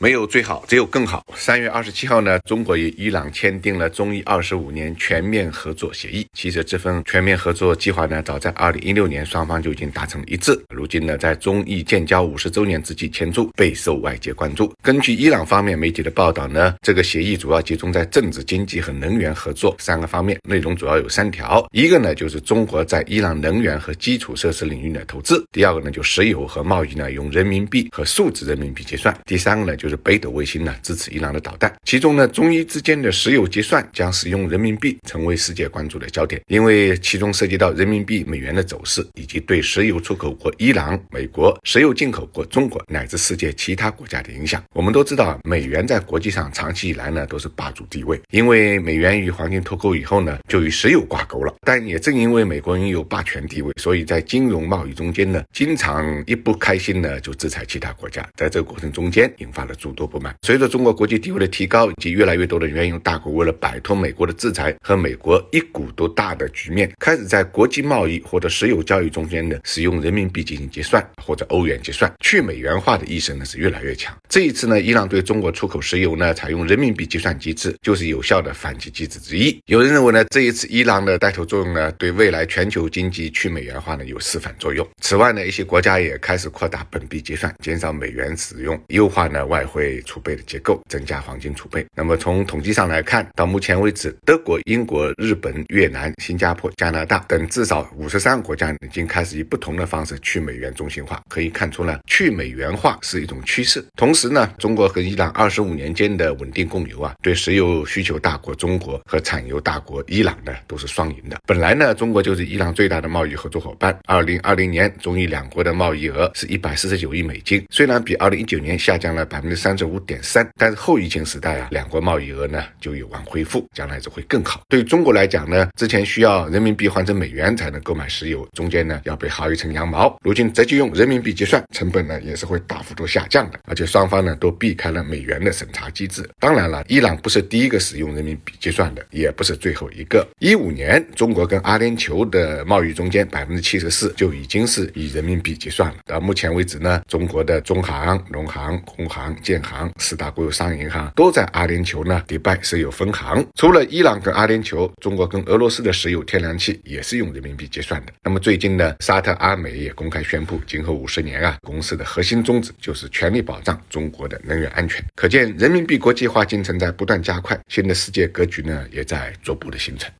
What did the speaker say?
没有最好，只有更好。三月二十七号呢，中国与伊朗签订了中伊二十五年全面合作协议。其实这份全面合作计划呢，早在二零一六年双方就已经达成了一致。如今呢，在中伊建交五十周年之际签署，备受外界关注。根据伊朗方面媒体的报道呢，这个协议主要集中在政治、经济和能源合作三个方面，内容主要有三条：一个呢就是中国在伊朗能源和基础设施领域的投资；第二个呢就石油和贸易呢用人民币和数字人民币结算；第三个呢就就是北斗卫星呢支持伊朗的导弹，其中呢中伊之间的石油结算将使用人民币，成为世界关注的焦点，因为其中涉及到人民币美元的走势，以及对石油出口国伊朗、美国、石油进口国中国乃至世界其他国家的影响。我们都知道，美元在国际上长期以来呢都是霸主地位，因为美元与黄金脱钩以后呢，就与石油挂钩了。但也正因为美国拥有霸权地位，所以在金融贸易中间呢，经常一不开心呢就制裁其他国家，在这个过程中间引发了诸多不满。随着中国国际地位的提高，以及越来越多的原油大国为了摆脱美国的制裁和美国一股独大的局面，开始在国际贸易或者石油交易中间呢使用人民币进行结算或者欧元结算，去美元化的意识呢是越来越强。这一次呢，伊朗对中国出口石油呢采用人民币结算机制，就是有效的反击机制之一。有人认为呢，这一次伊朗的带头作用呢，对未来全球经济去美元化呢有示范作用。此外呢，一些国家也开始扩大本币结算，减少美元使用，优化呢外汇。储备的结构，增加黄金储备。那么从统计上来看，到目前为止，德国、英国、日本、越南、新加坡、加拿大等至少五十三个国家已经开始以不同的方式去美元中心化。可以看出呢，去美元化是一种趋势。同时呢，中国和伊朗二十五年间的稳定共有啊，对石油需求大国中国和产油大国伊朗呢都是双赢的。本来呢，中国就是伊朗最大的贸易合作伙伴。二零二零年，中伊两国的贸易额是一百四十九亿美金，虽然比二零一九年下降了百分之三十五。点三，但是后疫情时代啊，两国贸易额呢就有望恢复，将来就会更好。对中国来讲呢，之前需要人民币换成美元才能购买石油，中间呢要被薅一层羊毛，如今直接用人民币结算，成本呢也是会大幅度下降的，而且双方呢都避开了美元的审查机制。当然了，伊朗不是第一个使用人民币结算的，也不是最后一个。一五年，中国跟阿联酋的贸易中间百分之七十四就已经是以人民币结算了。到目前为止呢，中国的中行、农行、工行、建行。四大国有商业银行都在阿联酋呢，迪拜设有分行。除了伊朗跟阿联酋，中国跟俄罗斯的石油、天然气也是用人民币结算的。那么最近呢，沙特阿美也公开宣布，今后五十年啊，公司的核心宗旨就是全力保障中国的能源安全。可见人民币国际化进程在不断加快，新的世界格局呢也在逐步的形成。